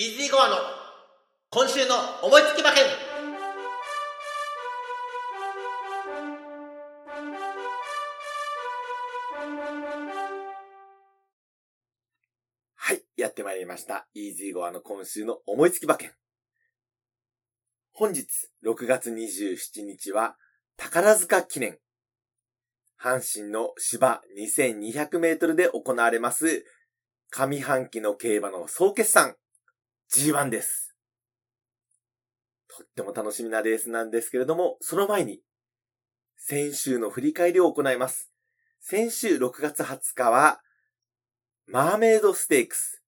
イージーゴアの今週の思いつき馬券はい、やってまいりました。イージーゴアの今週の思いつき馬券。本日、6月27日は、宝塚記念。阪神の芝2200メートルで行われます、上半期の競馬の総決算、G1 です。とっても楽しみなレースなんですけれども、その前に、先週の振り返りを行います。先週6月20日は、マーメイドステークス、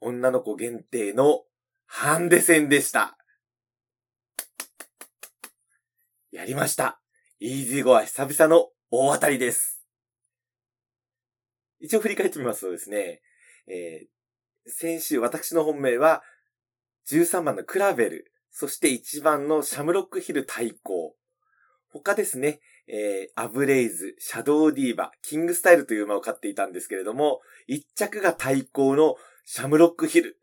女の子限定のハンデ戦でした。やりました。イージーゴは久々の大当たりです。一応振り返ってみますとですね、えー、先週私の本命は、13番のクラベル、そして1番のシャムロックヒル対抗。他ですね、えー、アブレイズ、シャドウディーバ、キングスタイルという馬を飼っていたんですけれども、1着が対抗のシャムロックヒル。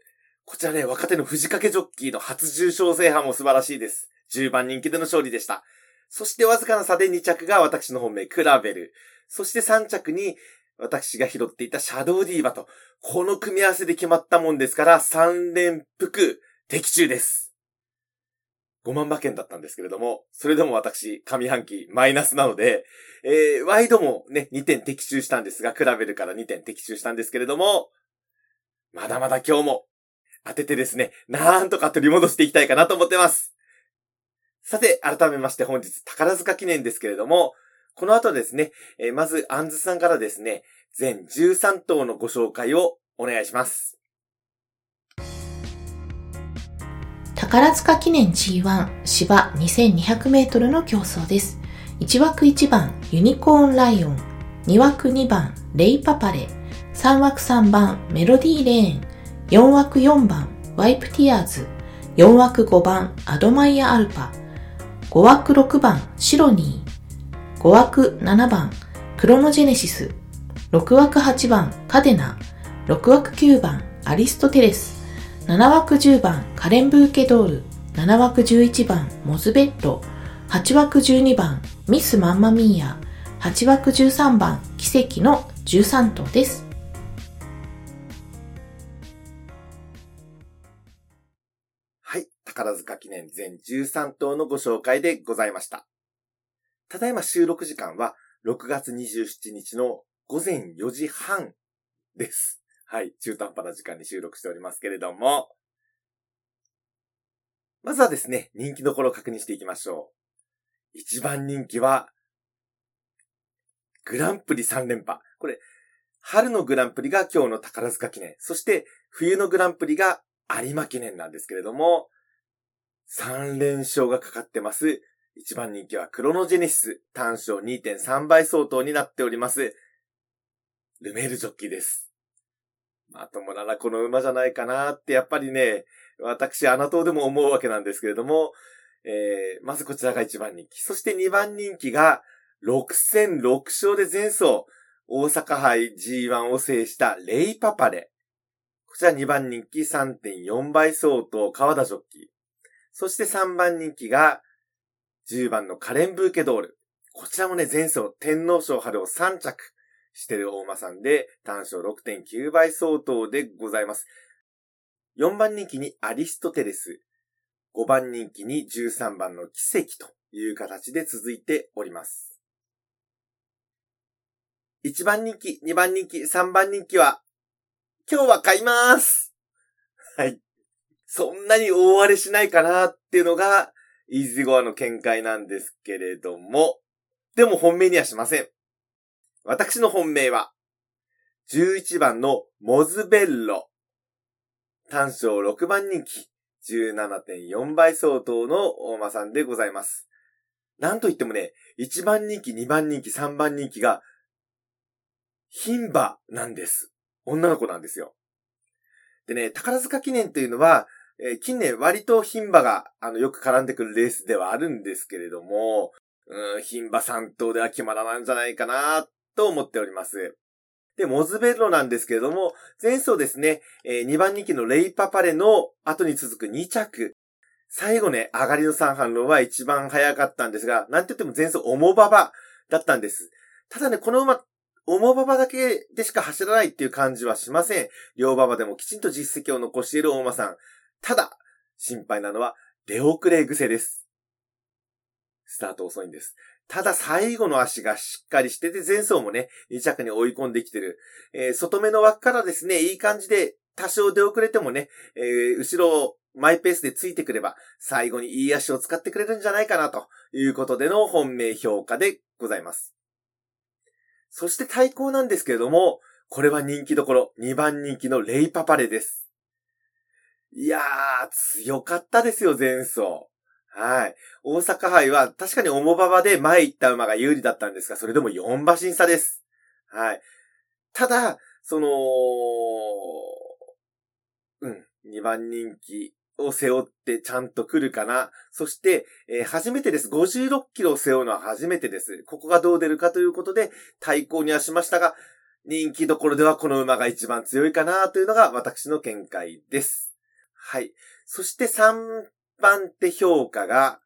こちらね、若手の藤掛ジョッキーの初重賞制覇も素晴らしいです。10番人気での勝利でした。そしてわずかな差で2着が私の本命、クラベル。そして3着に私が拾っていたシャドウディーバと、この組み合わせで決まったもんですから、3連複的中です。5万馬券だったんですけれども、それでも私、上半期マイナスなので、えー、ワイドもね、2点的中したんですが、比べるから2点的中したんですけれども、まだまだ今日も当ててですね、なんとか取り戻していきたいかなと思ってます。さて、改めまして本日宝塚記念ですけれども、この後ですね、えー、まず、アンズさんからですね、全13頭のご紹介をお願いします。宝塚記念 G1 芝2200メートルの競争です。1枠1番ユニコーンライオン、2枠2番レイパパレ、3枠3番メロディーレーン、4枠4番ワイプティアーズ、4枠5番アドマイヤアルパ、5枠6番シロニー、5枠7番クロノジェネシス、6枠8番カデナ、6枠9番アリストテレス、7枠10番カレンブーケドール、7枠11番モズベッロ、8枠12番ミスマンマミーヤ、8枠13番奇跡の13頭です。はい。宝塚記念全13頭のご紹介でございました。ただいま収録時間は6月27日の午前4時半です。はい。中途半端な時間に収録しておりますけれども。まずはですね、人気どころを確認していきましょう。一番人気は、グランプリ3連覇。これ、春のグランプリが今日の宝塚記念。そして、冬のグランプリが有馬記念なんですけれども、3連勝がかかってます。一番人気はクロノジェネシス。単勝2.3倍相当になっております。ルメールジョッキーです。まともならこの馬じゃないかなって、やっぱりね、私、穴党でも思うわけなんですけれども、えー、まずこちらが一番人気。そして二番人気が、6戦6勝で前走、大阪杯 G1 を制したレイパパレ。こちら2番人気3.4倍相当川田ジョッキー。そして3番人気が10番のカレンブーケドール。こちらもね、前走天皇賞春を3着してる大馬さんで単勝6.9倍相当でございます。4番人気にアリストテレス。5番人気に13番の奇跡という形で続いております。1番人気、2番人気、3番人気は、今日は買いますはい。そんなに大荒れしないかなっていうのが、イージーゴアの見解なんですけれども、でも本命にはしません。私の本命は、11番のモズベッロ。単勝6番人気。17.4倍相当の大間さんでございます。なんといってもね、1番人気、2番人気、3番人気が、牝馬なんです。女の子なんですよ。でね、宝塚記念というのは、えー、近年割と牝馬が、あの、よく絡んでくるレースではあるんですけれども、うん、牝馬3頭では決まらないんじゃないかな、と思っております。で、モズベロなんですけれども、前走ですね、えー、2番人気のレイパパレの後に続く2着。最後ね、上がりの三半論は一番早かったんですが、なんて言っても前走オモババだったんです。ただね、この馬、オモババだけでしか走らないっていう感じはしません。両馬場でもきちんと実績を残している大馬さん。ただ、心配なのは、出遅れ癖です。スタート遅いんです。ただ最後の足がしっかりしてて、前走もね、2着に追い込んできてる。えー、外目の枠からですね、いい感じで多少出遅れてもね、えー、後ろをマイペースでついてくれば、最後にいい足を使ってくれるんじゃないかな、ということでの本命評価でございます。そして対抗なんですけれども、これは人気どころ、2番人気のレイパパレです。いやー、強かったですよ、前走。はい。大阪杯は確かに重馬場で前行った馬が有利だったんですが、それでも4馬審査です。はい。ただ、その、うん、2番人気を背負ってちゃんと来るかな。そして、えー、初めてです。56キロを背負うのは初めてです。ここがどう出るかということで、対抗にはしましたが、人気どころではこの馬が一番強いかなというのが私の見解です。はい。そして3番手評価が、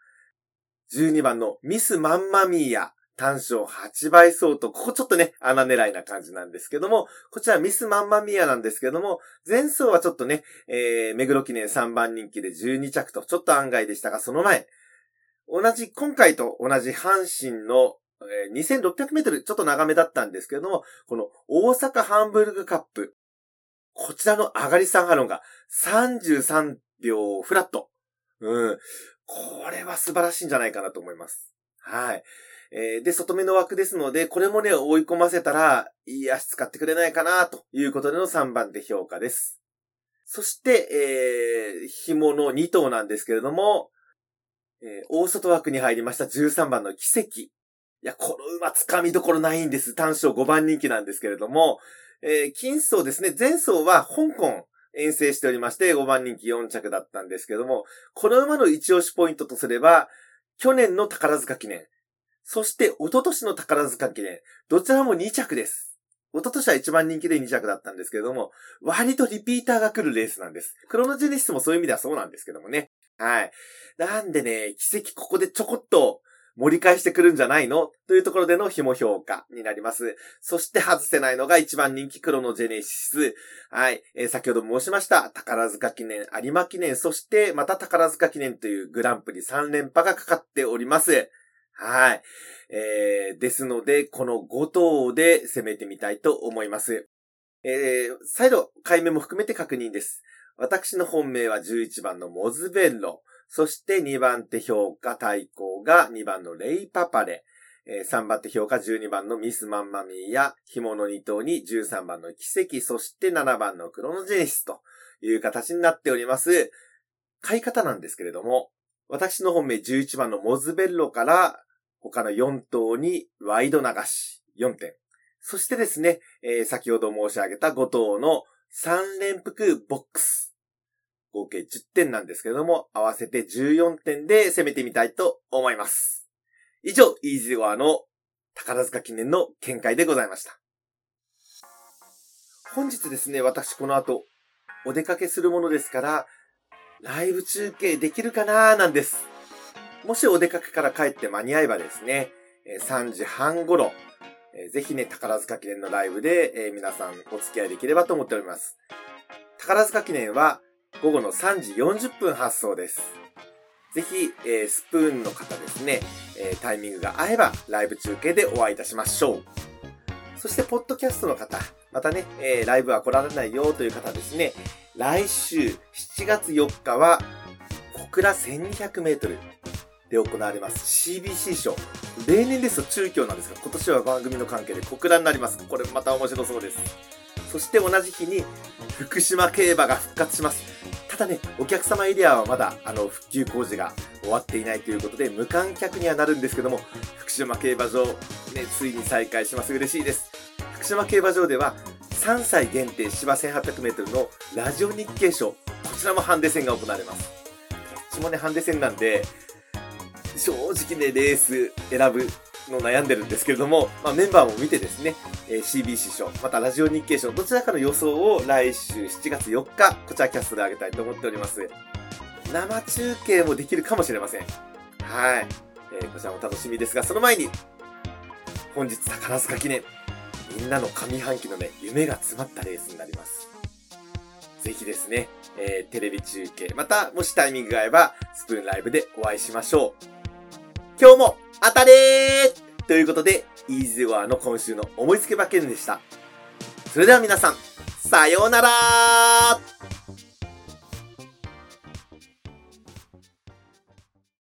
12番のミスマンマミーヤ。単勝8倍相当。ここちょっとね、穴狙いな感じなんですけども、こちらミスマンマミアなんですけども、前走はちょっとね、えー、目黒記念3番人気で12着と、ちょっと案外でしたが、その前、同じ、今回と同じ阪神の、えー、2600メートル、ちょっと長めだったんですけども、この大阪ハンブルグカップ、こちらの上がり3ハロンが33秒フラット。うん。これは素晴らしいんじゃないかなと思います。はい。えー、で、外目の枠ですので、これもね、追い込ませたら、いい足使ってくれないかな、ということでの3番手評価です。そして、えー、紐の2頭なんですけれども、えー、大外枠に入りました13番の奇跡。いや、この馬掴みどころないんです。単勝5番人気なんですけれども、えー、金層ですね。前走は香港遠征しておりまして、5番人気4着だったんですけども、この馬の一押しポイントとすれば、去年の宝塚記念、そして、一昨年の宝塚記念、どちらも2着です。一昨年は一番人気で2着だったんですけども、割とリピーターが来るレースなんです。クロノジェネシスもそういう意味ではそうなんですけどもね。はい。なんでね、奇跡ここでちょこっと盛り返してくるんじゃないの？というところでの紐評価になります。そして外せないのが一番人気クロノジェネシス。はい。えー、先ほど申しました、宝塚記念、有馬記念、そしてまた宝塚記念というグランプリ3連覇がかかっております。はい。えー、ですので、この5頭で攻めてみたいと思います。えー、再度、解明も含めて確認です。私の本命は11番のモズベッロ。そして2番手評価対抗が2番のレイパパレ。えー、3番手評価12番のミスマンマミーや、紐の2頭に13番の奇跡、そして7番のクロノジェネシスという形になっております。買い方なんですけれども、私の本命11番のモズベッロから他の4頭にワイド流し4点。そしてですね、えー、先ほど申し上げた5頭の3連複ボックス。合計10点なんですけれども、合わせて14点で攻めてみたいと思います。以上、イージーゴアの宝塚記念の見解でございました。本日ですね、私この後、お出かけするものですから、ライブ中継できるかなーなんです。もしお出かけから帰って間に合えばですね、3時半頃、ぜひね、宝塚記念のライブで皆さんお付き合いできればと思っております。宝塚記念は午後の3時40分発送です。ぜひ、スプーンの方ですね、タイミングが合えばライブ中継でお会いいたしましょう。そして、ポッドキャストの方、またね、ライブは来られないよという方ですね、来週7月4日は小倉1200メートルで行われます CBC 賞。例年ですと中京なんですが、今年は番組の関係で小倉になります。これまた面白そうです。そして同じ日に福島競馬が復活します。ただね、お客様エリアはまだあの復旧工事が終わっていないということで無観客にはなるんですけども、福島競馬場、ね、ついに再開します。嬉しいです。福島競馬場では3歳限定芝 1800m のラジオ日経賞、こちらもハンデ戦が行われます。どっちもね、ハンデ戦なんで、正直ね、レース選ぶの悩んでるんですけれども、まあ、メンバーも見てですね、えー、CBC 賞、またラジオ日経賞、どちらかの予想を来週7月4日、こちらキャストであげたいと思っております。生中継もできるかもしれません。はい。えー、こちらも楽しみですが、その前に、本日宝塚記念、みんなの上半期のね、夢が詰まったレースになります。ぜひですね、えー、テレビ中継、また、もしタイミングが合えば、スプーンライブでお会いしましょう。今日も当たれーということで、イーズワーの今週の思いつけ馬券でした。それでは皆さん、さようなら